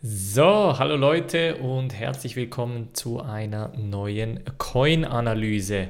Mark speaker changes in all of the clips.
Speaker 1: So, hallo Leute und herzlich willkommen zu einer neuen Coin-Analyse.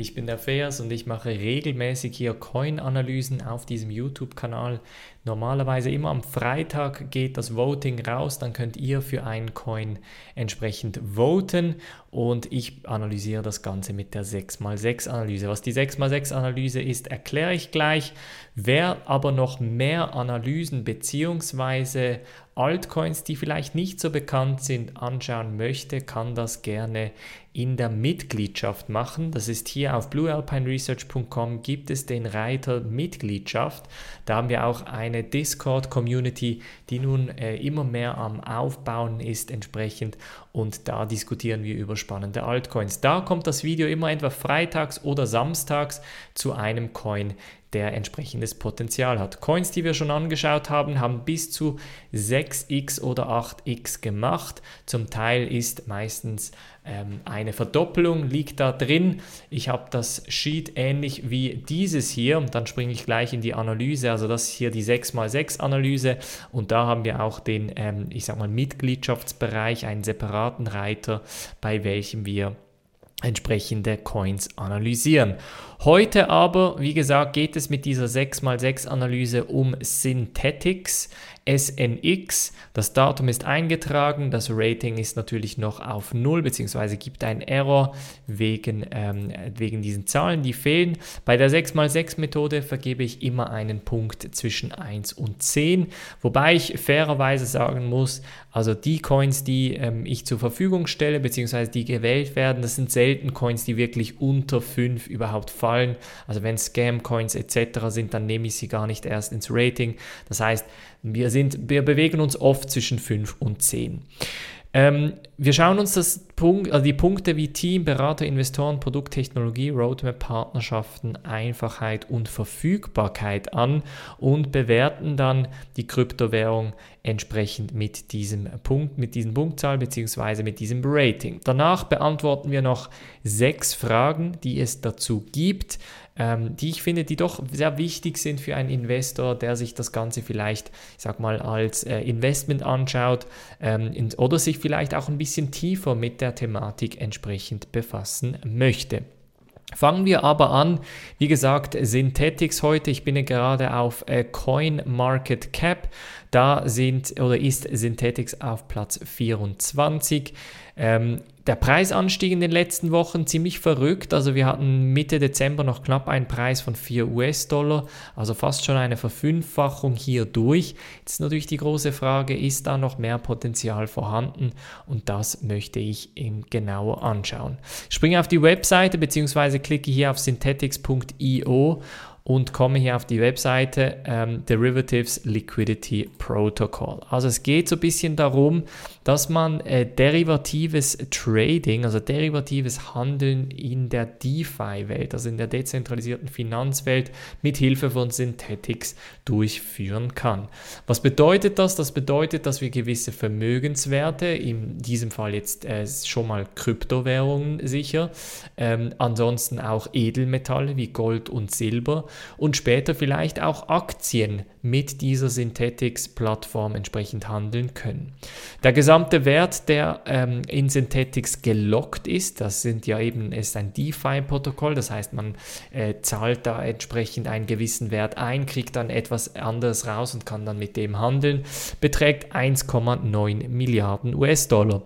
Speaker 1: Ich bin der Feas und ich mache regelmäßig hier Coin-Analysen auf diesem YouTube-Kanal. Normalerweise immer am Freitag geht das Voting raus, dann könnt ihr für einen Coin entsprechend voten und ich analysiere das Ganze mit der 6x6-Analyse. Was die 6x6-Analyse ist, erkläre ich gleich. Wer aber noch mehr Analysen bzw. Altcoins, die vielleicht nicht so bekannt sind, anschauen möchte, kann das gerne in der Mitgliedschaft machen. Das ist hier auf bluealpineresearch.com gibt es den Reiter Mitgliedschaft. Da haben wir auch eine Discord-Community, die nun äh, immer mehr am Aufbauen ist entsprechend und da diskutieren wir über spannende Altcoins. Da kommt das Video immer entweder freitags oder samstags zu einem Coin, der entsprechendes Potenzial hat. Coins, die wir schon angeschaut haben, haben bis zu 6x oder 8x gemacht. Zum Teil ist meistens ähm, eine Verdoppelung liegt da drin. Ich habe das Sheet ähnlich wie dieses hier und dann springe ich gleich in die Analyse. Also das ist hier die 6x6 Analyse und da haben wir auch den, ähm, ich sag mal, Mitgliedschaftsbereich, einen separaten Reiter, bei welchem wir entsprechende Coins analysieren. Heute aber, wie gesagt, geht es mit dieser 6x6 Analyse um Synthetics, SNX. Das Datum ist eingetragen, das Rating ist natürlich noch auf 0 bzw. gibt einen Error wegen, ähm, wegen diesen Zahlen, die fehlen. Bei der 6x6 Methode vergebe ich immer einen Punkt zwischen 1 und 10, wobei ich fairerweise sagen muss, also die Coins, die ähm, ich zur Verfügung stelle bzw. die gewählt werden, das sind selten Coins, die wirklich unter 5 überhaupt fallen. Also wenn Scam-Coins etc. sind, dann nehme ich sie gar nicht erst ins Rating. Das heißt, wir, sind, wir bewegen uns oft zwischen 5 und 10. Ähm, wir schauen uns das Punkt, also die Punkte wie Team, Berater, Investoren, Produkttechnologie, Roadmap, Partnerschaften, Einfachheit und Verfügbarkeit an und bewerten dann die Kryptowährung entsprechend mit diesem Punkt, mit diesem Punktzahl bzw. mit diesem Rating. Danach beantworten wir noch sechs Fragen, die es dazu gibt ähm, die ich finde, die doch sehr wichtig sind für einen Investor, der sich das Ganze vielleicht, ich sag mal, als äh, Investment anschaut ähm, in, oder sich vielleicht auch ein bisschen tiefer mit der Thematik entsprechend befassen möchte. Fangen wir aber an, wie gesagt, Synthetics heute. Ich bin ja gerade auf äh, Coin Market Cap. Da sind oder ist Synthetics auf Platz 24. Ähm, der Preisanstieg in den letzten Wochen ziemlich verrückt. Also wir hatten Mitte Dezember noch knapp einen Preis von 4 US-Dollar, also fast schon eine Verfünffachung hier durch. Jetzt ist natürlich die große Frage, ist da noch mehr Potenzial vorhanden? Und das möchte ich eben genauer anschauen. Ich springe auf die Webseite bzw. klicke hier auf synthetics.io und komme hier auf die Webseite ähm, Derivatives Liquidity Protocol. Also es geht so ein bisschen darum, dass man äh, derivatives Trading, also derivatives Handeln in der DeFi-Welt, also in der dezentralisierten Finanzwelt, mit Hilfe von Synthetics durchführen kann. Was bedeutet das? Das bedeutet, dass wir gewisse Vermögenswerte, in diesem Fall jetzt äh, schon mal Kryptowährungen sicher, ähm, ansonsten auch Edelmetalle wie Gold und Silber und später vielleicht auch Aktien mit dieser Synthetics-Plattform entsprechend handeln können. Der gesamte Wert, der ähm, in Synthetics gelockt ist, das sind ja eben, ist ein DeFi-Protokoll, das heißt, man äh, zahlt da entsprechend einen gewissen Wert ein, kriegt dann etwas anderes raus und kann dann mit dem handeln, beträgt 1,9 Milliarden US-Dollar.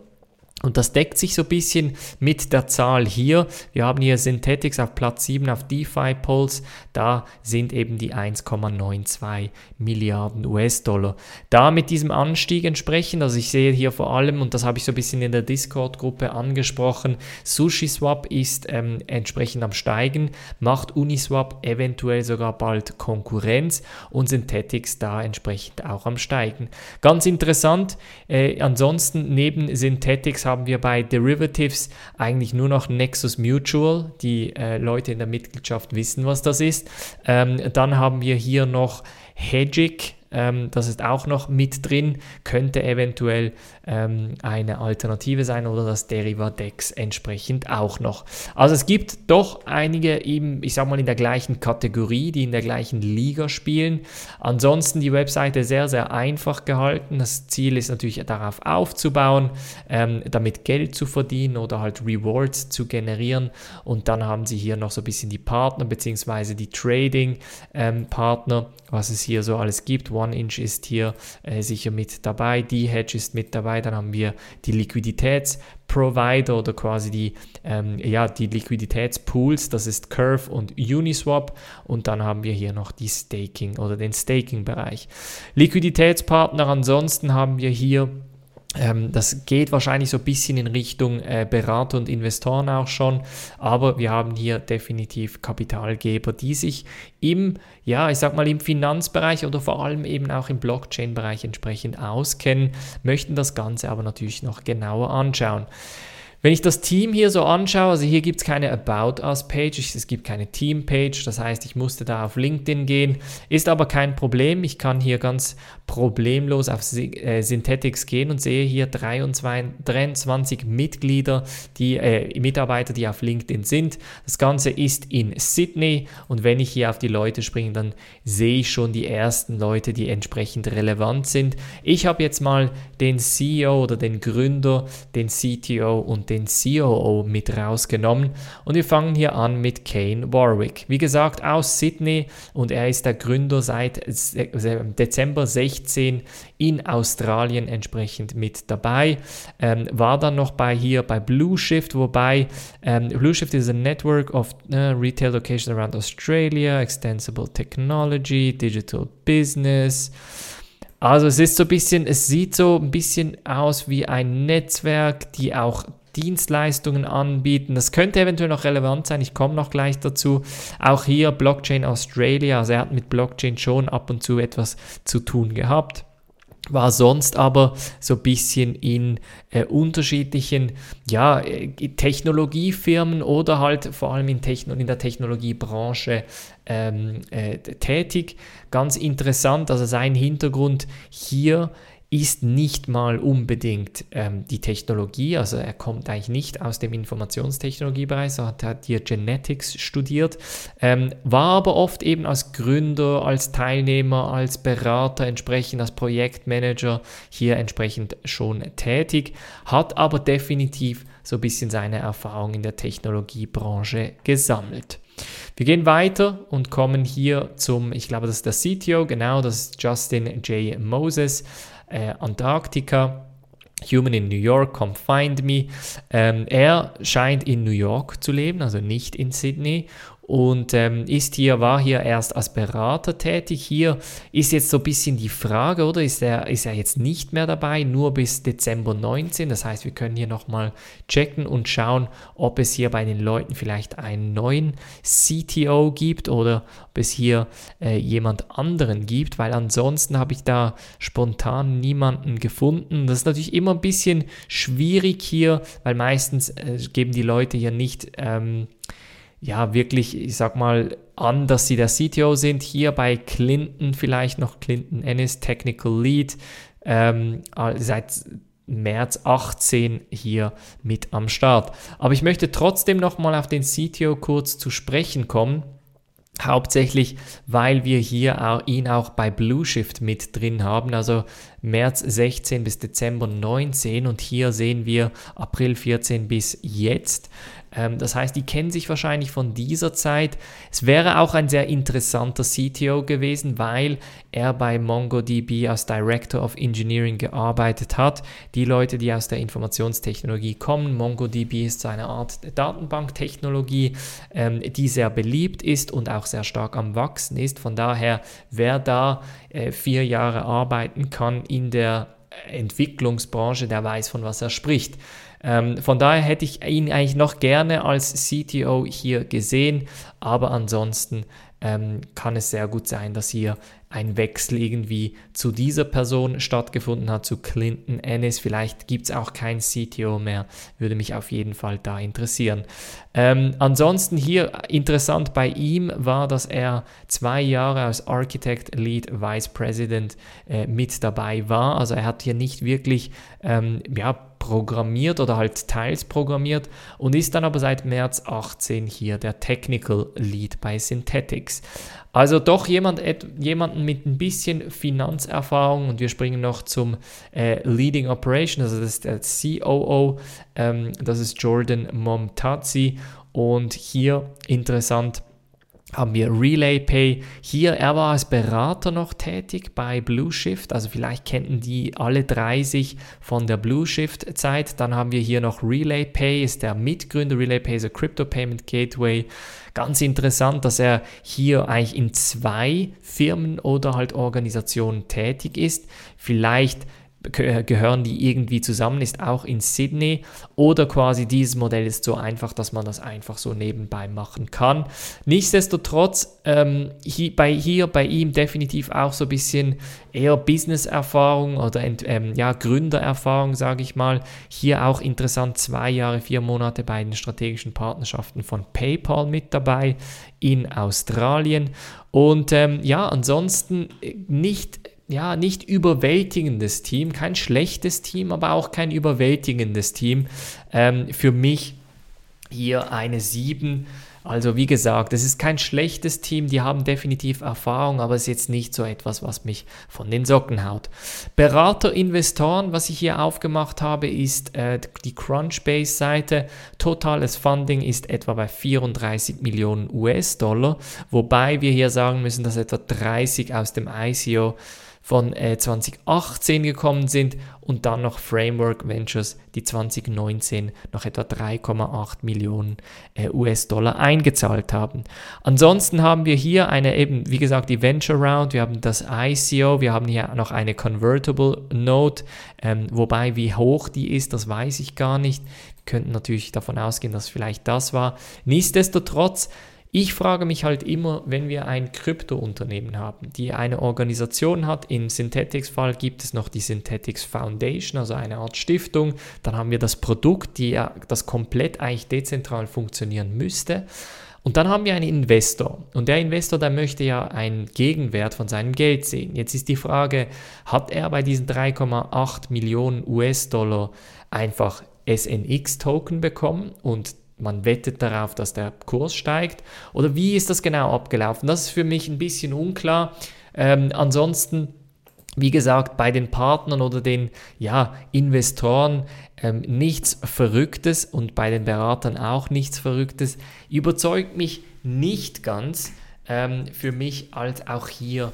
Speaker 1: Und das deckt sich so ein bisschen mit der Zahl hier. Wir haben hier Synthetics auf Platz 7 auf DeFi Pulse. Da sind eben die 1,92 Milliarden US-Dollar. Da mit diesem Anstieg entsprechend, also ich sehe hier vor allem, und das habe ich so ein bisschen in der Discord-Gruppe angesprochen, SushiSwap ist ähm, entsprechend am Steigen, macht Uniswap eventuell sogar bald Konkurrenz und Synthetics da entsprechend auch am Steigen. Ganz interessant, äh, ansonsten neben Synthetics haben haben wir bei Derivatives eigentlich nur noch Nexus Mutual. Die äh, Leute in der Mitgliedschaft wissen, was das ist. Ähm, dann haben wir hier noch Hedgic ähm, das ist auch noch mit drin, könnte eventuell ähm, eine Alternative sein oder das Derivadex entsprechend auch noch. Also es gibt doch einige eben, ich sag mal, in der gleichen Kategorie, die in der gleichen Liga spielen. Ansonsten die Webseite sehr, sehr einfach gehalten. Das Ziel ist natürlich darauf aufzubauen, ähm, damit Geld zu verdienen oder halt Rewards zu generieren. Und dann haben sie hier noch so ein bisschen die Partner bzw. die Trading-Partner, ähm, was es hier so alles gibt. OneInch ist hier äh, sicher mit dabei, D-Hedge ist mit dabei, dann haben wir die Liquiditätsprovider oder quasi die, ähm, ja, die Liquiditätspools, das ist Curve und Uniswap und dann haben wir hier noch die Staking oder den Staking-Bereich. Liquiditätspartner ansonsten haben wir hier ähm, das geht wahrscheinlich so ein bisschen in Richtung äh, Berater und Investoren auch schon, aber wir haben hier definitiv Kapitalgeber, die sich im, ja, ich sag mal im Finanzbereich oder vor allem eben auch im Blockchain-Bereich entsprechend auskennen, möchten das Ganze aber natürlich noch genauer anschauen. Wenn ich das Team hier so anschaue, also hier gibt es keine About Us Page, es gibt keine Team Page, das heißt, ich musste da auf LinkedIn gehen, ist aber kein Problem. Ich kann hier ganz problemlos auf äh, Synthetics gehen und sehe hier 23, 23 Mitglieder, die äh, Mitarbeiter, die auf LinkedIn sind. Das Ganze ist in Sydney und wenn ich hier auf die Leute springe, dann sehe ich schon die ersten Leute, die entsprechend relevant sind. Ich habe jetzt mal den CEO oder den Gründer, den CTO und den den COO mit rausgenommen und wir fangen hier an mit Kane Warwick. Wie gesagt, aus Sydney und er ist der Gründer seit Dezember 16 in Australien entsprechend mit dabei. Ähm, war dann noch bei hier bei Blue Shift, wobei ähm, Blue Shift ist a network of uh, retail locations around Australia, extensible technology, digital business. Also es ist so ein bisschen, es sieht so ein bisschen aus wie ein Netzwerk, die auch Dienstleistungen anbieten. Das könnte eventuell noch relevant sein, ich komme noch gleich dazu. Auch hier Blockchain Australia, also er hat mit Blockchain schon ab und zu etwas zu tun gehabt war sonst aber so ein bisschen in äh, unterschiedlichen ja, äh, Technologiefirmen oder halt vor allem in, Techno in der Technologiebranche ähm, äh, tätig. Ganz interessant, also sein Hintergrund hier ist nicht mal unbedingt ähm, die Technologie, also er kommt eigentlich nicht aus dem Informationstechnologiebereich, so hat er hier Genetics studiert, ähm, war aber oft eben als Gründer, als Teilnehmer, als Berater, entsprechend als Projektmanager hier entsprechend schon tätig, hat aber definitiv so ein bisschen seine Erfahrung in der Technologiebranche gesammelt. Wir gehen weiter und kommen hier zum, ich glaube, das ist der CTO, genau, das ist Justin J. Moses äh, Antarktika. Human in New York, Come Find Me. Ähm, er scheint in New York zu leben, also nicht in Sydney und ähm, ist hier, war hier erst als Berater tätig. Hier ist jetzt so ein bisschen die Frage, oder ist er, ist er jetzt nicht mehr dabei, nur bis Dezember 19. Das heißt, wir können hier nochmal checken und schauen, ob es hier bei den Leuten vielleicht einen neuen CTO gibt oder ob es hier äh, jemand anderen gibt, weil ansonsten habe ich da spontan niemanden gefunden. Das ist natürlich immer ein bisschen schwierig hier, weil meistens äh, geben die Leute hier nicht. Ähm, ja, wirklich, ich sag mal, an, dass sie der CTO sind. Hier bei Clinton vielleicht noch Clinton Ennis, Technical Lead, ähm, seit März 18 hier mit am Start. Aber ich möchte trotzdem nochmal auf den CTO kurz zu sprechen kommen. Hauptsächlich, weil wir hier auch, ihn auch bei Blue Shift mit drin haben, also März 16 bis Dezember 19 und hier sehen wir April 14 bis jetzt. Ähm, das heißt, die kennen sich wahrscheinlich von dieser Zeit. Es wäre auch ein sehr interessanter CTO gewesen, weil er bei MongoDB als Director of Engineering gearbeitet hat. Die Leute, die aus der Informationstechnologie kommen, MongoDB ist so eine Art Datenbanktechnologie, ähm, die sehr beliebt ist und auch sehr stark am Wachsen ist. Von daher, wer da äh, vier Jahre arbeiten kann in der Entwicklungsbranche, der weiß, von was er spricht. Ähm, von daher hätte ich ihn eigentlich noch gerne als CTO hier gesehen, aber ansonsten ähm, kann es sehr gut sein, dass hier ein Wechsel irgendwie zu dieser Person stattgefunden hat, zu Clinton Ennis. Vielleicht gibt es auch kein CTO mehr, würde mich auf jeden Fall da interessieren. Ähm, ansonsten hier interessant bei ihm war, dass er zwei Jahre als Architect Lead Vice President äh, mit dabei war. Also er hat hier nicht wirklich ähm, ja, programmiert oder halt teils programmiert und ist dann aber seit März 18 hier der Technical Lead bei Synthetics. Also doch jemand, jemanden mit ein bisschen Finanzerfahrung und wir springen noch zum äh, Leading Operation, also das ist der COO, ähm, das ist Jordan Momtazi und hier interessant, haben wir Relay Pay. Hier, er war als Berater noch tätig bei Blue Shift, also vielleicht kennen die alle 30 von der Blue Shift Zeit. Dann haben wir hier noch Relay Pay, ist der Mitgründer. Relay Pay ist ein Crypto Payment Gateway. Ganz interessant, dass er hier eigentlich in zwei Firmen oder halt Organisationen tätig ist. Vielleicht gehören die irgendwie zusammen, ist auch in Sydney oder quasi dieses Modell ist so einfach, dass man das einfach so nebenbei machen kann. Nichtsdestotrotz ähm, hier, bei, hier bei ihm definitiv auch so ein bisschen eher Business-Erfahrung oder ähm, ja, Gründererfahrung, sage ich mal. Hier auch interessant, zwei Jahre, vier Monate bei den strategischen Partnerschaften von PayPal mit dabei in Australien. Und ähm, ja, ansonsten nicht ja, nicht überwältigendes Team, kein schlechtes Team, aber auch kein überwältigendes Team. Ähm, für mich hier eine 7. Also wie gesagt, es ist kein schlechtes Team, die haben definitiv Erfahrung, aber es ist jetzt nicht so etwas, was mich von den Socken haut. Berater, Investoren, was ich hier aufgemacht habe, ist äh, die Crunchbase-Seite. Totales Funding ist etwa bei 34 Millionen US-Dollar, wobei wir hier sagen müssen, dass etwa 30 aus dem ICO von äh, 2018 gekommen sind und dann noch Framework Ventures, die 2019 noch etwa 3,8 Millionen äh, US-Dollar eingezahlt haben. Ansonsten haben wir hier eine eben, wie gesagt, die Venture Round, wir haben das ICO, wir haben hier noch eine Convertible Note, ähm, wobei wie hoch die ist, das weiß ich gar nicht. Wir könnten natürlich davon ausgehen, dass vielleicht das war. Nichtsdestotrotz, ich frage mich halt immer, wenn wir ein Krypto-Unternehmen haben, die eine Organisation hat, im Synthetics-Fall gibt es noch die Synthetics Foundation, also eine Art Stiftung, dann haben wir das Produkt, die, das komplett eigentlich dezentral funktionieren müsste. Und dann haben wir einen Investor. Und der Investor, der möchte ja einen Gegenwert von seinem Geld sehen. Jetzt ist die Frage, hat er bei diesen 3,8 Millionen US-Dollar einfach SNX-Token bekommen und man wettet darauf, dass der Kurs steigt? Oder wie ist das genau abgelaufen? Das ist für mich ein bisschen unklar. Ähm, ansonsten, wie gesagt, bei den Partnern oder den ja, Investoren ähm, nichts Verrücktes und bei den Beratern auch nichts Verrücktes. Überzeugt mich nicht ganz ähm, für mich als auch hier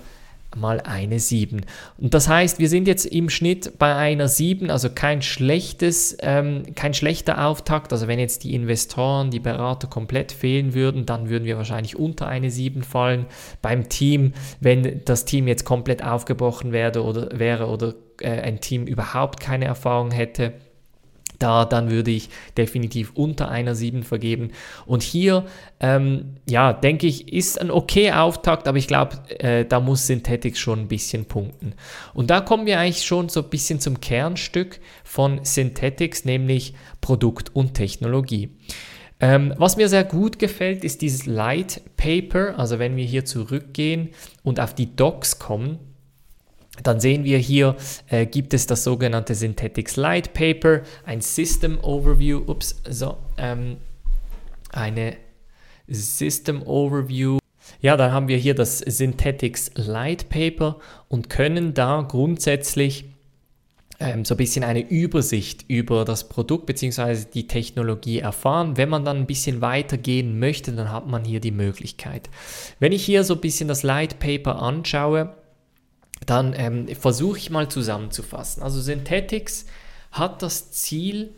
Speaker 1: mal eine 7. Und das heißt, wir sind jetzt im Schnitt bei einer 7, also kein schlechtes, ähm, kein schlechter Auftakt. Also wenn jetzt die Investoren, die Berater komplett fehlen würden, dann würden wir wahrscheinlich unter eine 7 fallen. Beim Team, wenn das Team jetzt komplett aufgebrochen wäre oder, wäre oder äh, ein Team überhaupt keine Erfahrung hätte, da dann würde ich definitiv unter einer 7 vergeben. Und hier, ähm, ja, denke ich, ist ein okay Auftakt, aber ich glaube, äh, da muss Synthetics schon ein bisschen punkten. Und da kommen wir eigentlich schon so ein bisschen zum Kernstück von Synthetics, nämlich Produkt und Technologie. Ähm, was mir sehr gut gefällt, ist dieses Light Paper. Also wenn wir hier zurückgehen und auf die Docs kommen, dann sehen wir hier, äh, gibt es das sogenannte Synthetics Light Paper, ein System Overview, ups, so, ähm, eine System Overview. Ja, dann haben wir hier das Synthetics Light Paper und können da grundsätzlich ähm, so ein bisschen eine Übersicht über das Produkt bzw. die Technologie erfahren. Wenn man dann ein bisschen weiter gehen möchte, dann hat man hier die Möglichkeit. Wenn ich hier so ein bisschen das Light Paper anschaue, dann ähm, versuche ich mal zusammenzufassen. Also Synthetics hat das Ziel,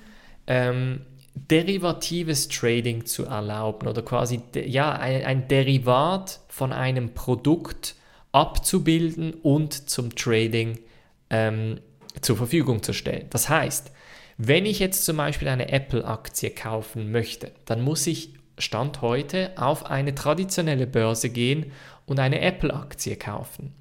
Speaker 1: ähm, derivatives Trading zu erlauben oder quasi ja, ein, ein Derivat von einem Produkt abzubilden und zum Trading ähm, zur Verfügung zu stellen. Das heißt, wenn ich jetzt zum Beispiel eine Apple-Aktie kaufen möchte, dann muss ich Stand heute auf eine traditionelle Börse gehen und eine Apple-Aktie kaufen.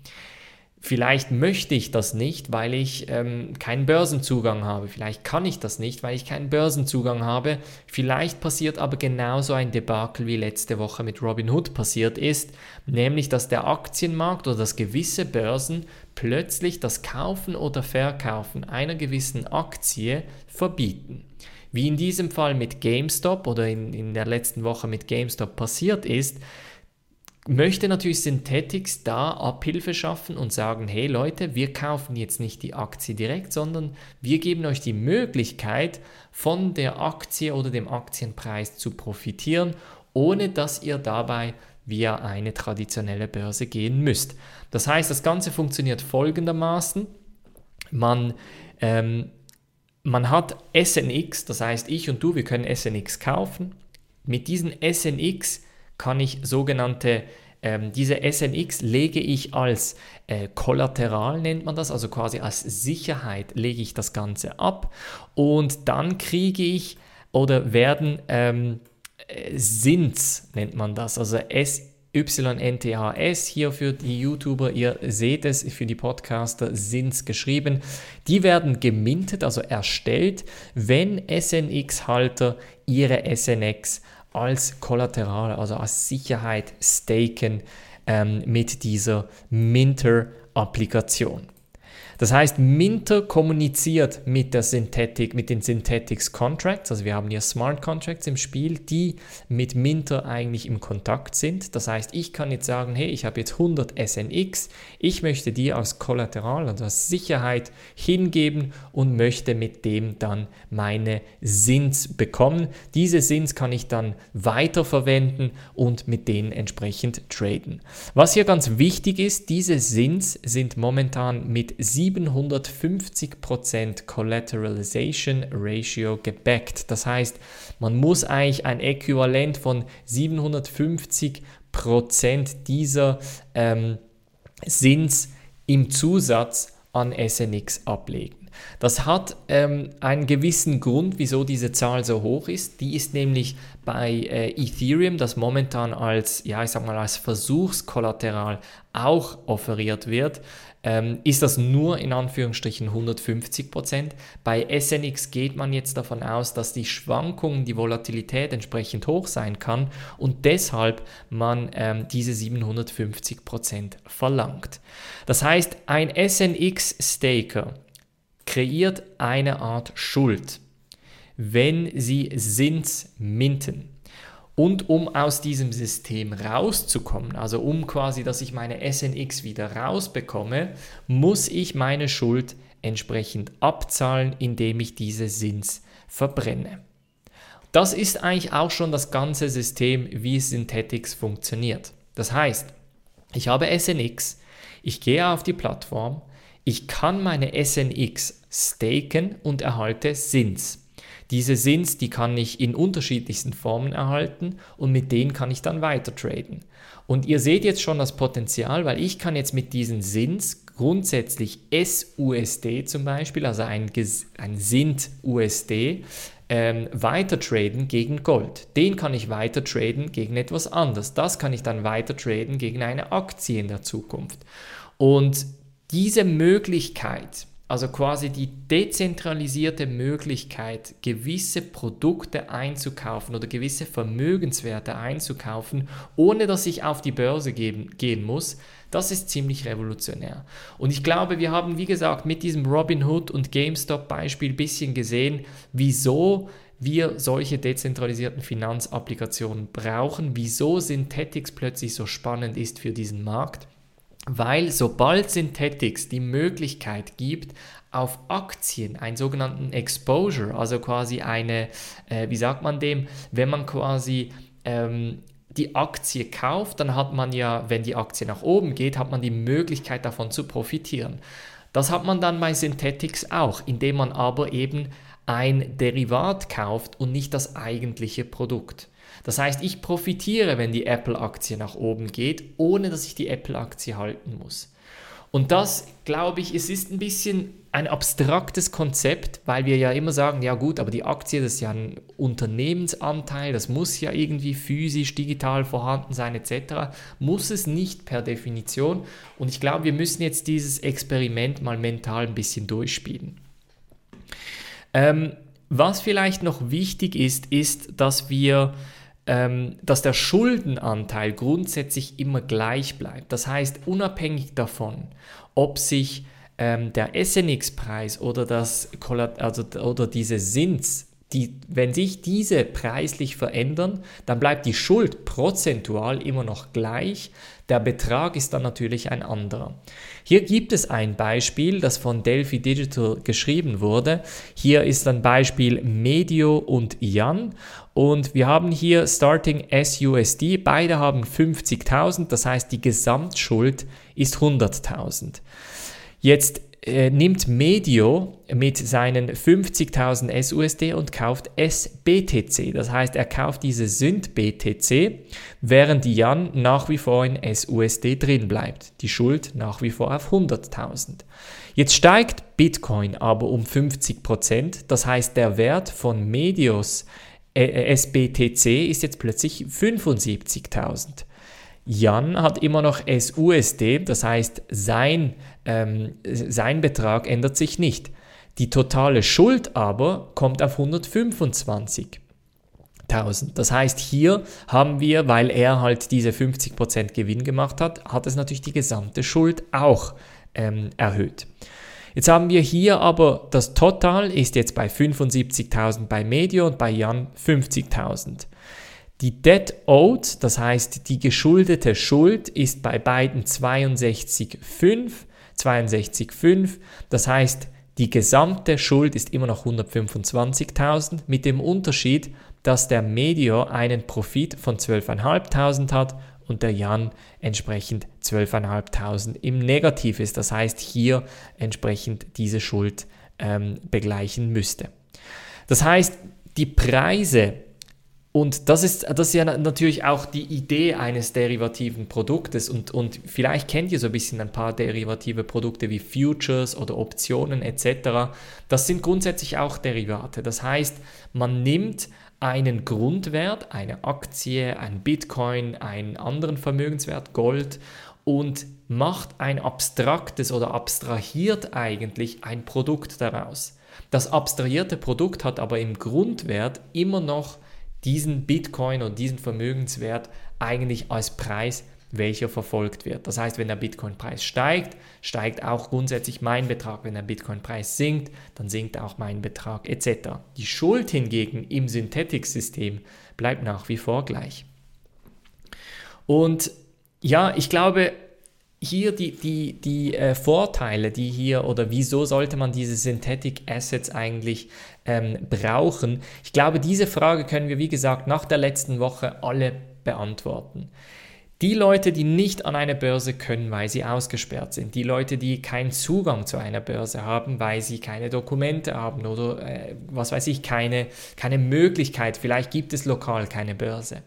Speaker 1: Vielleicht möchte ich das nicht, weil ich ähm, keinen Börsenzugang habe. Vielleicht kann ich das nicht, weil ich keinen Börsenzugang habe. Vielleicht passiert aber genauso ein Debakel wie letzte Woche mit Robinhood passiert ist, nämlich dass der Aktienmarkt oder dass gewisse Börsen plötzlich das Kaufen oder Verkaufen einer gewissen Aktie verbieten. Wie in diesem Fall mit GameStop oder in, in der letzten Woche mit GameStop passiert ist, möchte natürlich Synthetics da Abhilfe schaffen und sagen, hey Leute, wir kaufen jetzt nicht die Aktie direkt, sondern wir geben euch die Möglichkeit, von der Aktie oder dem Aktienpreis zu profitieren, ohne dass ihr dabei via eine traditionelle Börse gehen müsst. Das heißt, das Ganze funktioniert folgendermaßen. Man, ähm, man hat SNX, das heißt ich und du, wir können SNX kaufen. Mit diesen SNX kann ich sogenannte ähm, diese SNX lege ich als äh, Kollateral, nennt man das, also quasi als Sicherheit lege ich das Ganze ab und dann kriege ich oder werden ähm, äh, SINs, nennt man das, also S YNTHS hier für die YouTuber, ihr seht es, für die Podcaster sind geschrieben. Die werden gemintet, also erstellt, wenn SNX-Halter ihre SNX als Kollateral, also als Sicherheit staken ähm, mit dieser Minter-Applikation. Das heißt, Minter kommuniziert mit der Synthetic, mit den Synthetics Contracts, also wir haben hier Smart Contracts im Spiel, die mit Minter eigentlich im Kontakt sind. Das heißt, ich kann jetzt sagen, hey, ich habe jetzt 100 SNX, ich möchte die als Kollateral, also als Sicherheit hingeben und möchte mit dem dann meine Sins bekommen. Diese Sins kann ich dann weiterverwenden und mit denen entsprechend traden. Was hier ganz wichtig ist, diese Sins sind momentan mit 7 750% Collateralization Ratio gebackt. Das heißt, man muss eigentlich ein Äquivalent von 750% dieser ähm, Sins im Zusatz an SNX ablegen. Das hat ähm, einen gewissen Grund, wieso diese Zahl so hoch ist. Die ist nämlich bei äh, Ethereum, das momentan als, ja, ich sag mal, als Versuchskollateral auch offeriert wird, ähm, ist das nur in Anführungsstrichen 150 Prozent. Bei SNX geht man jetzt davon aus, dass die Schwankungen, die Volatilität entsprechend hoch sein kann und deshalb man ähm, diese 750 Prozent verlangt. Das heißt, ein SNX-Staker kreiert eine Art Schuld, wenn sie Sins minten. Und um aus diesem System rauszukommen, also um quasi, dass ich meine SNX wieder rausbekomme, muss ich meine Schuld entsprechend abzahlen, indem ich diese Sins verbrenne. Das ist eigentlich auch schon das ganze System, wie Synthetics funktioniert. Das heißt, ich habe SNX, ich gehe auf die Plattform, ich kann meine SNX staken und erhalte Sins. Diese Sins, die kann ich in unterschiedlichsten Formen erhalten und mit denen kann ich dann weiter traden. Und ihr seht jetzt schon das Potenzial, weil ich kann jetzt mit diesen Sins grundsätzlich SUSD zum Beispiel, also ein, ein SINT-USD, ähm, weiter traden gegen Gold. Den kann ich weiter traden gegen etwas anderes. Das kann ich dann weiter traden gegen eine Aktie in der Zukunft. Und diese Möglichkeit, also quasi die dezentralisierte Möglichkeit, gewisse Produkte einzukaufen oder gewisse Vermögenswerte einzukaufen, ohne dass ich auf die Börse geben, gehen muss, das ist ziemlich revolutionär. Und ich glaube, wir haben, wie gesagt, mit diesem Robinhood und GameStop-Beispiel ein bisschen gesehen, wieso wir solche dezentralisierten Finanzapplikationen brauchen, wieso Synthetics plötzlich so spannend ist für diesen Markt weil sobald Synthetics die Möglichkeit gibt, auf Aktien einen sogenannten Exposure, also quasi eine, äh, wie sagt man dem, wenn man quasi ähm, die Aktie kauft, dann hat man ja, wenn die Aktie nach oben geht, hat man die Möglichkeit davon zu profitieren. Das hat man dann bei Synthetics auch, indem man aber eben ein Derivat kauft und nicht das eigentliche Produkt. Das heißt, ich profitiere, wenn die Apple-Aktie nach oben geht, ohne dass ich die Apple-Aktie halten muss. Und das, glaube ich, es ist ein bisschen ein abstraktes Konzept, weil wir ja immer sagen, ja gut, aber die Aktie, das ist ja ein Unternehmensanteil, das muss ja irgendwie physisch, digital vorhanden sein etc. Muss es nicht per Definition. Und ich glaube, wir müssen jetzt dieses Experiment mal mental ein bisschen durchspielen. Ähm, was vielleicht noch wichtig ist, ist, dass wir ähm, dass der Schuldenanteil grundsätzlich immer gleich bleibt. Das heißt, unabhängig davon, ob sich ähm, der SNX-Preis oder, also, oder diese Zins die, wenn sich diese preislich verändern, dann bleibt die Schuld prozentual immer noch gleich. Der Betrag ist dann natürlich ein anderer. Hier gibt es ein Beispiel, das von Delphi Digital geschrieben wurde. Hier ist ein Beispiel Medio und Jan. Und wir haben hier Starting SUSD. Beide haben 50.000, das heißt die Gesamtschuld ist 100.000. Jetzt äh, nimmt Medio mit seinen 50.000 SUSD und kauft SBTC. Das heißt, er kauft diese Sünd BTC, während Jan nach wie vor in SUSD drin bleibt. Die Schuld nach wie vor auf 100.000. Jetzt steigt Bitcoin aber um 50%. Das heißt, der Wert von Medios SBTC ist jetzt plötzlich 75.000. Jan hat immer noch SUSD, das heißt, sein, ähm, sein Betrag ändert sich nicht. Die totale Schuld aber kommt auf 125.000. Das heißt, hier haben wir, weil er halt diese 50% Gewinn gemacht hat, hat es natürlich die gesamte Schuld auch ähm, erhöht. Jetzt haben wir hier aber das Total ist jetzt bei 75.000 bei Medio und bei Jan 50.000. Die Debt Owed, das heißt die geschuldete Schuld, ist bei beiden 62,5. 62,5. Das heißt, die gesamte Schuld ist immer noch 125.000 mit dem Unterschied, dass der Medio einen Profit von 12.500 hat und der Jan entsprechend 12.500 im Negativ ist. Das heißt, hier entsprechend diese Schuld ähm, begleichen müsste. Das heißt, die Preise und das ist, das ist ja natürlich auch die Idee eines derivativen Produktes und, und vielleicht kennt ihr so ein bisschen ein paar derivative Produkte wie Futures oder Optionen etc. Das sind grundsätzlich auch Derivate. Das heißt, man nimmt einen Grundwert, eine Aktie, ein Bitcoin, einen anderen Vermögenswert, Gold und macht ein abstraktes oder abstrahiert eigentlich ein Produkt daraus. Das abstrahierte Produkt hat aber im Grundwert immer noch diesen Bitcoin und diesen Vermögenswert eigentlich als Preis, welcher verfolgt wird. Das heißt, wenn der Bitcoin-Preis steigt, steigt auch grundsätzlich mein Betrag. Wenn der Bitcoin-Preis sinkt, dann sinkt auch mein Betrag etc. Die Schuld hingegen im Synthetic-System bleibt nach wie vor gleich. Und ja, ich glaube, hier die, die, die äh, Vorteile, die hier oder wieso sollte man diese Synthetic Assets eigentlich ähm, brauchen? Ich glaube, diese Frage können wir, wie gesagt, nach der letzten Woche alle beantworten. Die Leute, die nicht an eine Börse können, weil sie ausgesperrt sind, die Leute, die keinen Zugang zu einer Börse haben, weil sie keine Dokumente haben oder äh, was weiß ich, keine, keine Möglichkeit, vielleicht gibt es lokal keine Börse.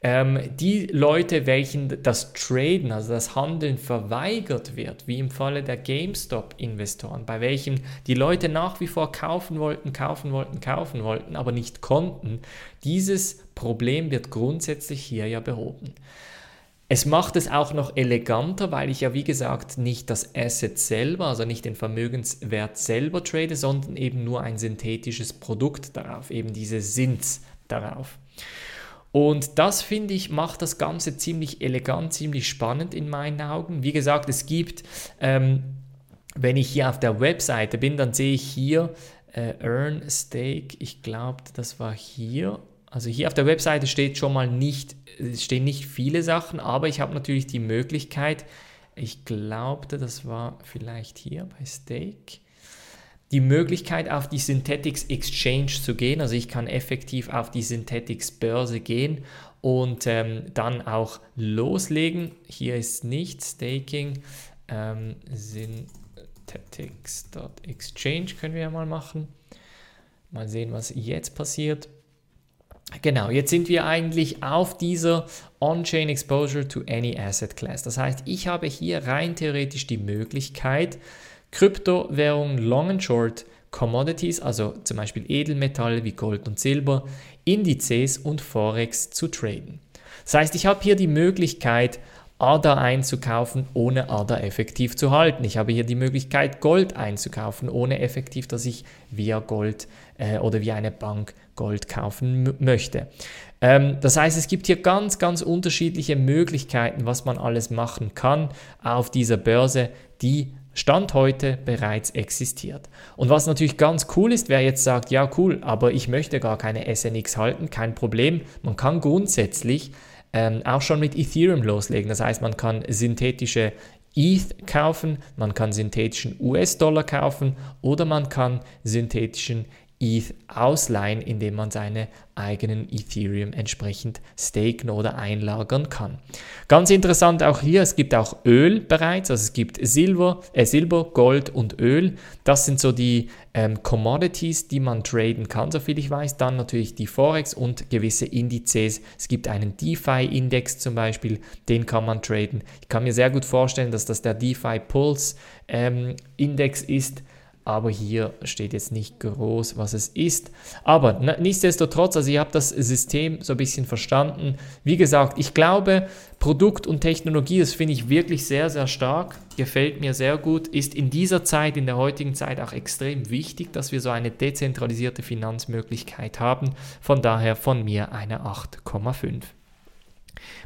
Speaker 1: Ähm, die Leute, welchen das Traden, also das Handeln verweigert wird, wie im Falle der GameStop-Investoren, bei welchen die Leute nach wie vor kaufen wollten, kaufen wollten, kaufen wollten, aber nicht konnten, dieses Problem wird grundsätzlich hier ja behoben. Es macht es auch noch eleganter, weil ich ja wie gesagt nicht das Asset selber, also nicht den Vermögenswert selber trade, sondern eben nur ein synthetisches Produkt darauf, eben diese Sins darauf. Und das finde ich macht das Ganze ziemlich elegant, ziemlich spannend in meinen Augen. Wie gesagt, es gibt, ähm, wenn ich hier auf der Webseite bin, dann sehe ich hier äh, Earn Stake. Ich glaube, das war hier. Also hier auf der Webseite steht schon mal nicht, stehen nicht viele Sachen, aber ich habe natürlich die Möglichkeit, ich glaubte, das war vielleicht hier bei Stake die Möglichkeit, auf die Synthetics Exchange zu gehen. Also ich kann effektiv auf die Synthetics Börse gehen und ähm, dann auch loslegen. Hier ist nicht Staking. Ähm, Synthetics.exchange können wir ja mal machen. Mal sehen, was jetzt passiert. Genau, jetzt sind wir eigentlich auf dieser On-Chain Exposure to any Asset Class. Das heißt, ich habe hier rein theoretisch die Möglichkeit, Kryptowährungen Long and Short, Commodities, also zum Beispiel Edelmetalle wie Gold und Silber, Indizes und Forex zu traden. Das heißt, ich habe hier die Möglichkeit, ADA einzukaufen, ohne ADA effektiv zu halten. Ich habe hier die Möglichkeit, Gold einzukaufen, ohne effektiv, dass ich via Gold äh, oder wie eine Bank Gold kaufen möchte. Ähm, das heißt, es gibt hier ganz, ganz unterschiedliche Möglichkeiten, was man alles machen kann auf dieser Börse, die Stand heute bereits existiert. Und was natürlich ganz cool ist, wer jetzt sagt, ja cool, aber ich möchte gar keine SNX halten, kein Problem. Man kann grundsätzlich ähm, auch schon mit Ethereum loslegen. Das heißt, man kann synthetische ETH kaufen, man kann synthetischen US-Dollar kaufen oder man kann synthetischen ETH ausleihen, indem man seine eigenen Ethereum entsprechend staken oder einlagern kann. Ganz interessant auch hier, es gibt auch Öl bereits, also es gibt Silber, äh Silber Gold und Öl. Das sind so die ähm, Commodities, die man traden kann, soviel ich weiß. Dann natürlich die Forex und gewisse Indizes. Es gibt einen DeFi-Index zum Beispiel, den kann man traden. Ich kann mir sehr gut vorstellen, dass das der DeFi Pulse ähm, Index ist aber hier steht jetzt nicht groß, was es ist. Aber nichtsdestotrotz, also ihr habt das System so ein bisschen verstanden. Wie gesagt, ich glaube, Produkt und Technologie, das finde ich wirklich sehr, sehr stark, gefällt mir sehr gut, ist in dieser Zeit, in der heutigen Zeit auch extrem wichtig, dass wir so eine dezentralisierte Finanzmöglichkeit haben. Von daher von mir eine 8,5.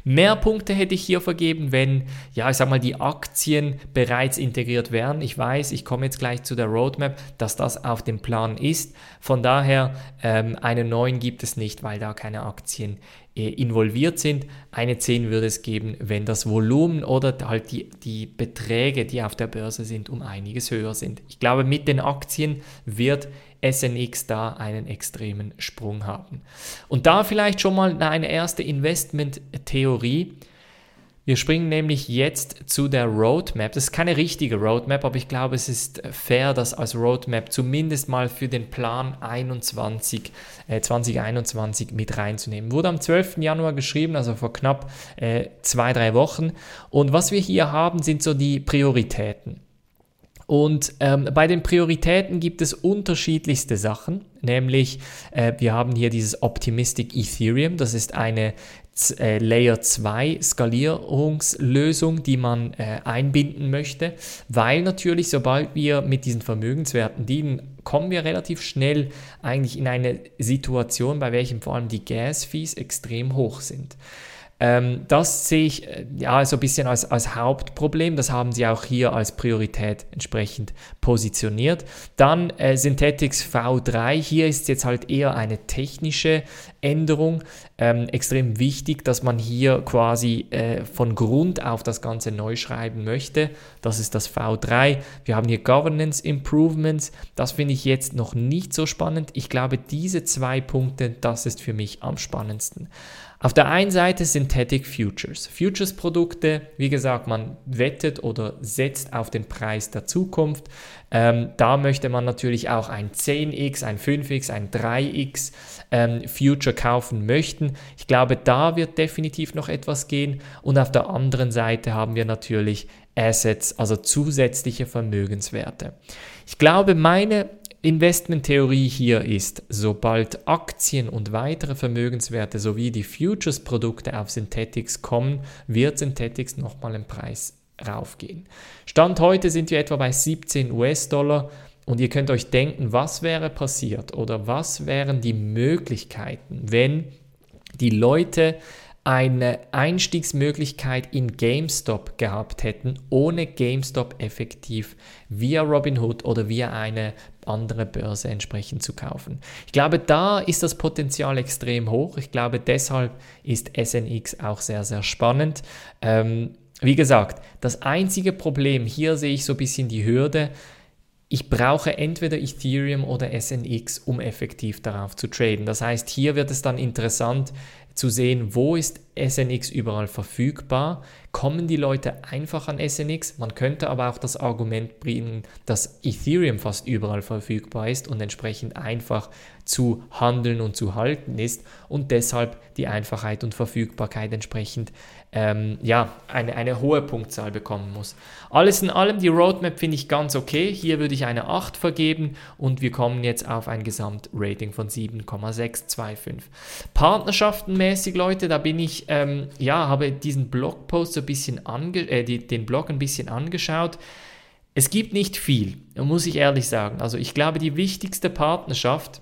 Speaker 1: Mehr Punkte hätte ich hier vergeben, wenn, ja, ich sag mal, die Aktien bereits integriert wären. Ich weiß, ich komme jetzt gleich zu der Roadmap, dass das auf dem Plan ist. Von daher, ähm, eine 9 gibt es nicht, weil da keine Aktien äh, involviert sind. Eine 10 würde es geben, wenn das Volumen oder halt die, die Beträge, die auf der Börse sind, um einiges höher sind. Ich glaube, mit den Aktien wird SNX da einen extremen Sprung haben. Und da vielleicht schon mal eine erste Investment-Theorie. Wir springen nämlich jetzt zu der Roadmap. Das ist keine richtige Roadmap, aber ich glaube, es ist fair, das als Roadmap zumindest mal für den Plan 21, äh, 2021 mit reinzunehmen. Wurde am 12. Januar geschrieben, also vor knapp äh, zwei, drei Wochen. Und was wir hier haben, sind so die Prioritäten. Und ähm, bei den Prioritäten gibt es unterschiedlichste Sachen, nämlich äh, wir haben hier dieses Optimistic Ethereum, das ist eine äh, Layer 2 Skalierungslösung, die man äh, einbinden möchte, weil natürlich sobald wir mit diesen Vermögenswerten dienen, kommen wir relativ schnell eigentlich in eine Situation, bei welchem vor allem die Gas-Fees extrem hoch sind. Ähm, das sehe ich äh, ja so ein bisschen als, als Hauptproblem. Das haben sie auch hier als Priorität entsprechend positioniert. Dann äh, Synthetics V3. Hier ist jetzt halt eher eine technische Änderung. Ähm, extrem wichtig, dass man hier quasi äh, von Grund auf das Ganze neu schreiben möchte. Das ist das V3. Wir haben hier Governance Improvements. Das finde ich jetzt noch nicht so spannend. Ich glaube, diese zwei Punkte, das ist für mich am spannendsten. Auf der einen Seite Synthetic Futures. Futures-Produkte, wie gesagt, man wettet oder setzt auf den Preis der Zukunft. Ähm, da möchte man natürlich auch ein 10x, ein 5x, ein 3x ähm, Future kaufen möchten. Ich glaube, da wird definitiv noch etwas gehen. Und auf der anderen Seite haben wir natürlich Assets, also zusätzliche Vermögenswerte. Ich glaube, meine Investmenttheorie hier ist, sobald Aktien und weitere Vermögenswerte sowie die Futures-Produkte auf Synthetics kommen, wird Synthetics nochmal im Preis raufgehen. Stand heute sind wir etwa bei 17 US-Dollar und ihr könnt euch denken, was wäre passiert oder was wären die Möglichkeiten, wenn die Leute eine Einstiegsmöglichkeit in GameStop gehabt hätten, ohne GameStop effektiv via Robinhood oder via eine andere Börse entsprechend zu kaufen. Ich glaube, da ist das Potenzial extrem hoch. Ich glaube, deshalb ist SNX auch sehr, sehr spannend. Ähm, wie gesagt, das einzige Problem, hier sehe ich so ein bisschen die Hürde, ich brauche entweder Ethereum oder SNX, um effektiv darauf zu traden. Das heißt, hier wird es dann interessant, zu sehen, wo ist SNX überall verfügbar. Kommen die Leute einfach an SNX? Man könnte aber auch das Argument bringen, dass Ethereum fast überall verfügbar ist und entsprechend einfach zu handeln und zu halten ist und deshalb die Einfachheit und Verfügbarkeit entsprechend ähm, ja, eine, eine hohe Punktzahl bekommen muss. Alles in allem, die Roadmap finde ich ganz okay. Hier würde ich eine 8 vergeben und wir kommen jetzt auf ein Gesamtrating von 7,625. Partnerschaftenmäßig, Leute, da bin ich, ähm, ja, habe diesen Blogpost so ein bisschen ange äh, die, den Blog ein bisschen angeschaut. Es gibt nicht viel, muss ich ehrlich sagen. Also ich glaube, die wichtigste Partnerschaft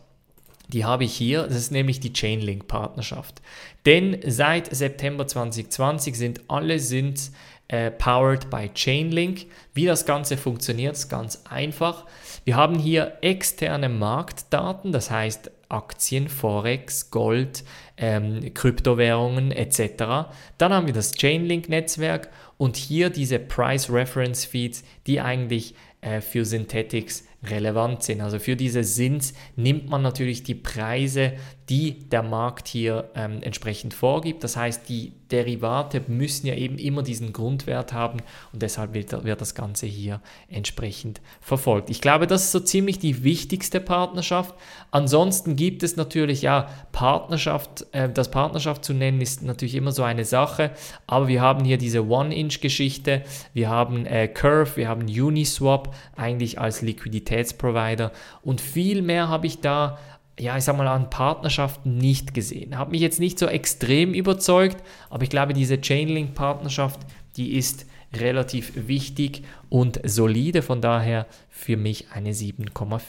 Speaker 1: die habe ich hier, das ist nämlich die Chainlink-Partnerschaft. Denn seit September 2020 sind alle sind äh, powered by Chainlink. Wie das Ganze funktioniert, ist ganz einfach. Wir haben hier externe Marktdaten, das heißt Aktien, Forex, Gold, ähm, Kryptowährungen etc. Dann haben wir das Chainlink-Netzwerk und hier diese Price Reference Feeds, die eigentlich äh, für Synthetics relevant sind. Also für diese Sins nimmt man natürlich die Preise, die der Markt hier ähm, entsprechend vorgibt. Das heißt, die Derivate müssen ja eben immer diesen Grundwert haben und deshalb wird, wird das Ganze hier entsprechend verfolgt. Ich glaube, das ist so ziemlich die wichtigste Partnerschaft. Ansonsten gibt es natürlich ja Partnerschaft, äh, das Partnerschaft zu nennen ist natürlich immer so eine Sache, aber wir haben hier diese One-Inch-Geschichte, wir haben äh, Curve, wir haben Uniswap eigentlich als Liquiditätsprovider und viel mehr habe ich da ja, ich sag mal, an Partnerschaften nicht gesehen. Hat mich jetzt nicht so extrem überzeugt, aber ich glaube, diese Chainlink-Partnerschaft, die ist relativ wichtig und solide, von daher für mich eine 7,5.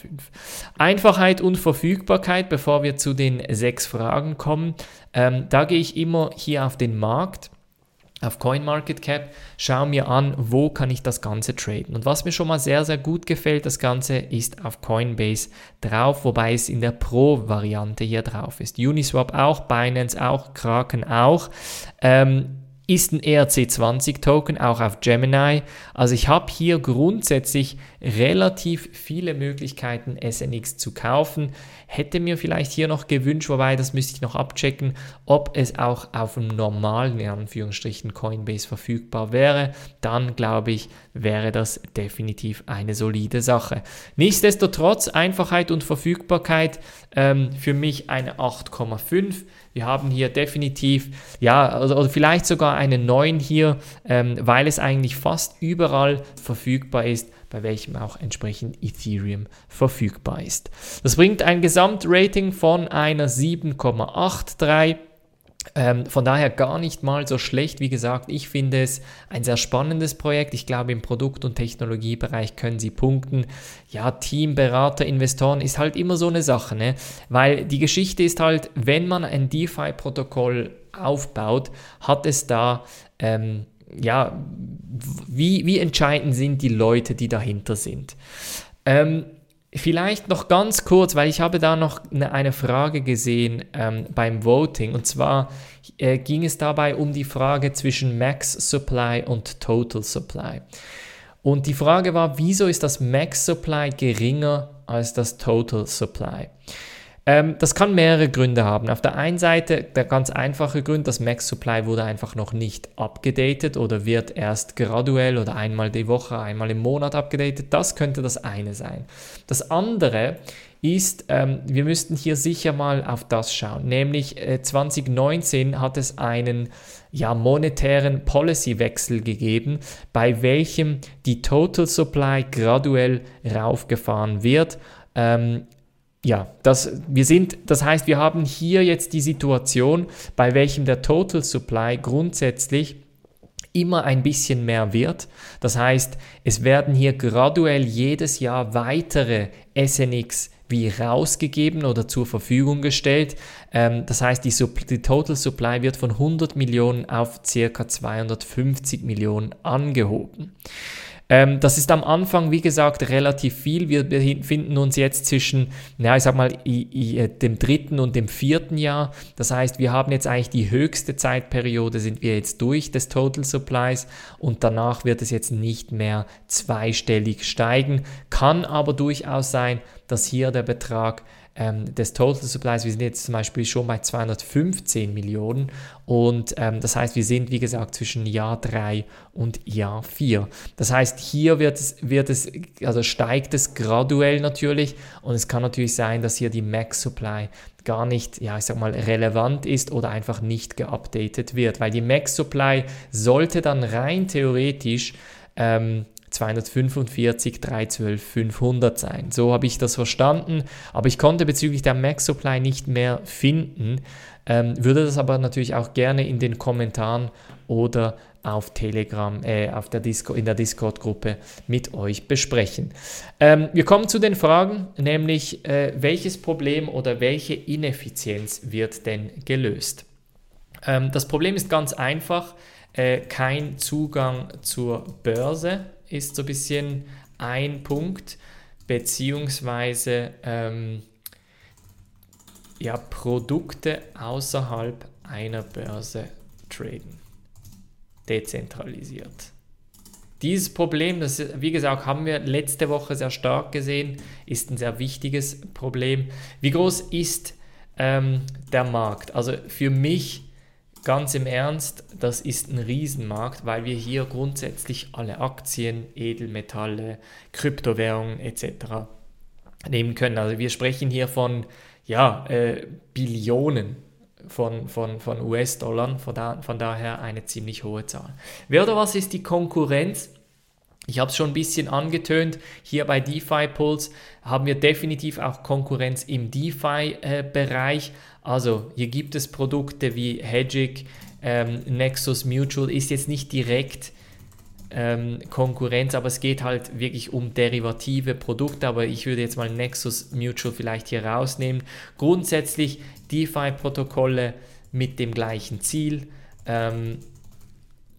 Speaker 1: Einfachheit und Verfügbarkeit, bevor wir zu den sechs Fragen kommen, ähm, da gehe ich immer hier auf den Markt auf CoinMarketCap, schau mir an, wo kann ich das Ganze traden. Und was mir schon mal sehr, sehr gut gefällt, das Ganze ist auf Coinbase drauf, wobei es in der Pro-Variante hier drauf ist. Uniswap auch, Binance auch, Kraken auch. Ähm, ist ein ERC20-Token, auch auf Gemini. Also ich habe hier grundsätzlich relativ viele Möglichkeiten, SNX zu kaufen. Hätte mir vielleicht hier noch gewünscht, wobei das müsste ich noch abchecken, ob es auch auf dem normalen, in Anführungsstrichen, Coinbase verfügbar wäre. Dann glaube ich, wäre das definitiv eine solide Sache. Nichtsdestotrotz, Einfachheit und Verfügbarkeit ähm, für mich eine 8,5. Wir haben hier definitiv, ja, oder, oder vielleicht sogar eine 9 hier, ähm, weil es eigentlich fast überall verfügbar ist bei welchem auch entsprechend Ethereum verfügbar ist. Das bringt ein Gesamtrating von einer 7,83. Ähm, von daher gar nicht mal so schlecht. Wie gesagt, ich finde es ein sehr spannendes Projekt. Ich glaube, im Produkt- und Technologiebereich können sie punkten. Ja, Team, Berater, Investoren ist halt immer so eine Sache, ne? weil die Geschichte ist halt, wenn man ein DeFi-Protokoll aufbaut, hat es da ähm, ja, wie, wie entscheidend sind die Leute, die dahinter sind. Ähm, vielleicht noch ganz kurz, weil ich habe da noch eine, eine Frage gesehen ähm, beim Voting. Und zwar äh, ging es dabei um die Frage zwischen Max Supply und Total Supply. Und die Frage war, wieso ist das Max Supply geringer als das Total Supply? Ähm, das kann mehrere Gründe haben. Auf der einen Seite der ganz einfache Grund, das Max Supply wurde einfach noch nicht abgedatet oder wird erst graduell oder einmal die Woche, einmal im Monat abgedatet. Das könnte das eine sein. Das andere ist, ähm, wir müssten hier sicher mal auf das schauen. Nämlich äh, 2019 hat es einen ja, monetären Policy-Wechsel gegeben, bei welchem die Total Supply graduell raufgefahren wird. Ähm, ja, das, wir sind, das heißt, wir haben hier jetzt die Situation, bei welchem der Total Supply grundsätzlich immer ein bisschen mehr wird. Das heißt, es werden hier graduell jedes Jahr weitere SNX wie rausgegeben oder zur Verfügung gestellt. Ähm, das heißt, die, die, Total Supply wird von 100 Millionen auf ca. 250 Millionen angehoben. Ähm, das ist am Anfang, wie gesagt, relativ viel. Wir befinden uns jetzt zwischen, ja, ich sag mal, äh, dem dritten und dem vierten Jahr. Das heißt, wir haben jetzt eigentlich die höchste Zeitperiode, sind wir jetzt durch des Total Supplies und danach wird es jetzt nicht mehr zweistellig steigen. Kann aber durchaus sein, dass hier der Betrag ähm, des Total Supplies. Wir sind jetzt zum Beispiel schon bei 215 Millionen und ähm, das heißt, wir sind wie gesagt zwischen Jahr 3 und Jahr 4. Das heißt, hier wird es, wird es, also steigt es graduell natürlich und es kann natürlich sein, dass hier die Max Supply gar nicht, ja, ich sag mal, relevant ist oder einfach nicht geupdatet wird, weil die Max Supply sollte dann rein theoretisch ähm, 245, 312, 500 sein. So habe ich das verstanden, aber ich konnte bezüglich der Max Supply nicht mehr finden. Ähm, würde das aber natürlich auch gerne in den Kommentaren oder auf Telegram, äh, auf der Disco, in der Discord-Gruppe mit euch besprechen. Ähm, wir kommen zu den Fragen, nämlich äh, welches Problem oder welche Ineffizienz wird denn gelöst? Ähm, das Problem ist ganz einfach, äh, kein Zugang zur Börse ist so ein bisschen ein Punkt, beziehungsweise ähm, ja, Produkte außerhalb einer Börse traden. Dezentralisiert. Dieses Problem, das wie gesagt, haben wir letzte Woche sehr stark gesehen, ist ein sehr wichtiges Problem. Wie groß ist ähm, der Markt? Also für mich ganz im Ernst, das ist ein Riesenmarkt, weil wir hier grundsätzlich alle Aktien, Edelmetalle, Kryptowährungen etc. nehmen können. Also wir sprechen hier von ja, äh, Billionen von, von, von US-Dollar, von, da, von daher eine ziemlich hohe Zahl. Wer oder was ist die Konkurrenz? Ich habe es schon ein bisschen angetönt. Hier bei DeFi Pulse haben wir definitiv auch Konkurrenz im DeFi-Bereich. Also hier gibt es Produkte wie Hedgic, ähm, Nexus Mutual ist jetzt nicht direkt ähm, Konkurrenz, aber es geht halt wirklich um derivative Produkte, aber ich würde jetzt mal Nexus Mutual vielleicht hier rausnehmen. Grundsätzlich DeFi-Protokolle mit dem gleichen Ziel. Ähm,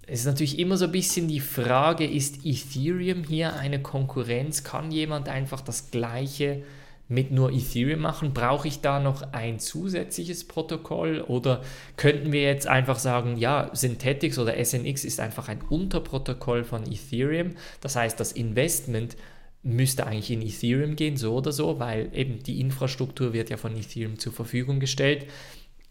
Speaker 1: es ist natürlich immer so ein bisschen die Frage, ist Ethereum hier eine Konkurrenz? Kann jemand einfach das gleiche mit nur Ethereum machen? Brauche ich da noch ein zusätzliches Protokoll oder könnten wir jetzt einfach sagen, ja, Synthetics oder SNX ist einfach ein Unterprotokoll von Ethereum. Das heißt, das Investment müsste eigentlich in Ethereum gehen, so oder so, weil eben die Infrastruktur wird ja von Ethereum zur Verfügung gestellt.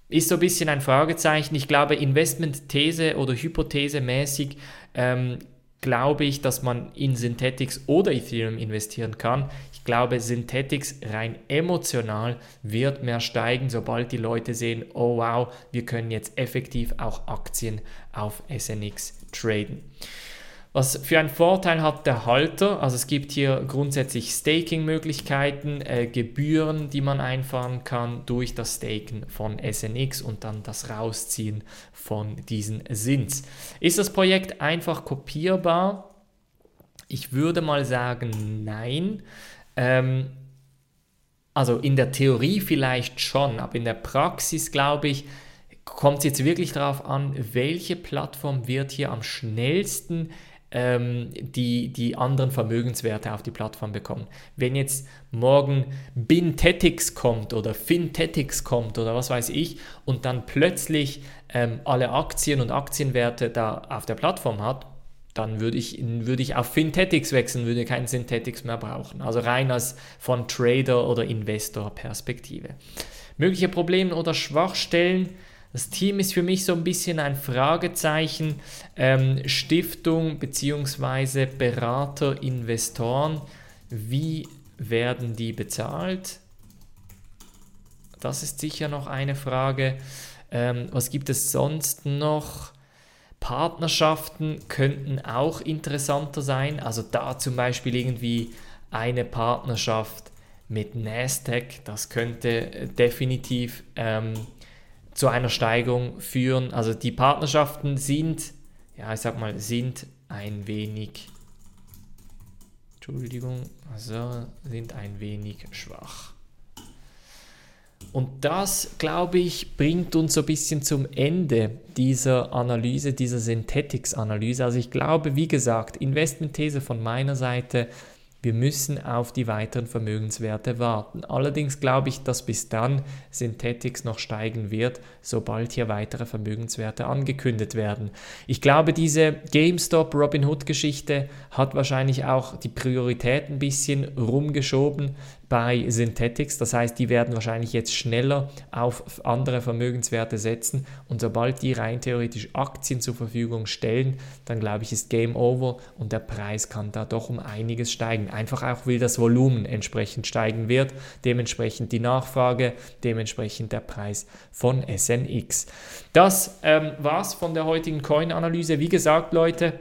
Speaker 1: Ist so ein bisschen ein Fragezeichen. Ich glaube, Investment-These oder Hypothese mäßig ähm, glaube ich, dass man in Synthetics oder Ethereum investieren kann. Ich glaube, Synthetics rein emotional wird mehr steigen, sobald die Leute sehen, oh wow, wir können jetzt effektiv auch Aktien auf SNX traden. Was für einen Vorteil hat der Halter? Also es gibt hier grundsätzlich Staking-Möglichkeiten, äh, Gebühren, die man einfahren kann durch das Staken von SNX und dann das Rausziehen von diesen Sins. Ist das Projekt einfach kopierbar? Ich würde mal sagen, nein. Ähm, also in der Theorie vielleicht schon, aber in der Praxis glaube ich, kommt es jetzt wirklich darauf an, welche Plattform wird hier am schnellsten ähm, die, die anderen Vermögenswerte auf die Plattform bekommen. Wenn jetzt morgen Bintetics kommt oder Fintetics kommt oder was weiß ich und dann plötzlich ähm, alle Aktien und Aktienwerte da auf der Plattform hat, dann würde ich, würde ich auf Fintechs wechseln, würde keinen Synthetics mehr brauchen. Also rein als von Trader- oder Investor-Perspektive. Mögliche Probleme oder Schwachstellen. Das Team ist für mich so ein bisschen ein Fragezeichen. Ähm, Stiftung bzw. Berater, Investoren. Wie werden die bezahlt? Das ist sicher noch eine Frage. Ähm, was gibt es sonst noch? Partnerschaften könnten auch interessanter sein. Also da zum Beispiel irgendwie eine Partnerschaft mit Nasdaq, das könnte definitiv ähm, zu einer Steigerung führen. Also die Partnerschaften sind, ja, ich sag mal, sind ein wenig, Entschuldigung, also sind ein wenig schwach. Und das, glaube ich, bringt uns so ein bisschen zum Ende dieser Analyse, dieser Synthetics-Analyse. Also ich glaube, wie gesagt, Investmentthese von meiner Seite, wir müssen auf die weiteren Vermögenswerte warten. Allerdings glaube ich, dass bis dann Synthetics noch steigen wird, sobald hier weitere Vermögenswerte angekündigt werden. Ich glaube, diese GameStop Robinhood Geschichte hat wahrscheinlich auch die Priorität ein bisschen rumgeschoben bei Synthetics. Das heißt, die werden wahrscheinlich jetzt schneller auf andere Vermögenswerte setzen und sobald die rein theoretisch Aktien zur Verfügung stellen, dann glaube ich, ist Game Over und der Preis kann da doch um einiges steigen. Einfach auch, weil das Volumen entsprechend steigen wird, dementsprechend die Nachfrage, dementsprechend der Preis von SNX. Das ähm, war's von der heutigen Coin-Analyse. Wie gesagt, Leute,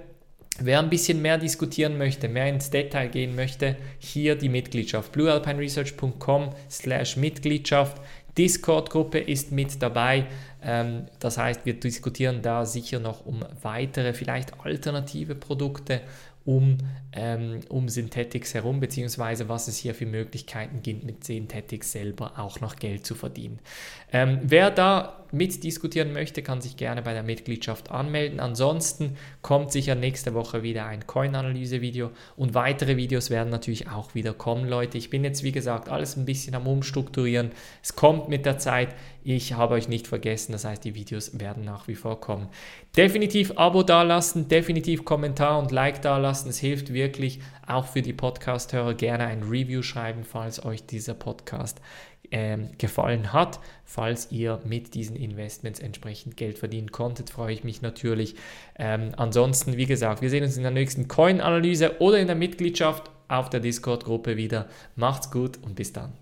Speaker 1: Wer ein bisschen mehr diskutieren möchte, mehr ins Detail gehen möchte, hier die Mitgliedschaft. bluealpineresearch.com slash Mitgliedschaft. Discord-Gruppe ist mit dabei. Ähm, das heißt, wir diskutieren da sicher noch um weitere, vielleicht alternative Produkte um, ähm, um Synthetics herum, beziehungsweise was es hier für Möglichkeiten gibt, mit Synthetics selber auch noch Geld zu verdienen. Ähm, wer da mitdiskutieren möchte, kann sich gerne bei der Mitgliedschaft anmelden. Ansonsten kommt sicher nächste Woche wieder ein Coin-Analyse-Video und weitere Videos werden natürlich auch wieder kommen, Leute. Ich bin jetzt, wie gesagt, alles ein bisschen am Umstrukturieren. Es kommt mit der Zeit. Ich habe euch nicht vergessen, das heißt, die Videos werden nach wie vor kommen. Definitiv Abo dalassen, definitiv Kommentar und Like dalassen. Es hilft wirklich auch für die Podcast-Hörer gerne ein Review schreiben, falls euch dieser Podcast ähm, gefallen hat. Falls ihr mit diesen Investments entsprechend Geld verdienen konntet, freue ich mich natürlich. Ähm, ansonsten, wie gesagt, wir sehen uns in der nächsten Coin-Analyse oder in der Mitgliedschaft auf der Discord-Gruppe wieder. Macht's gut und bis dann.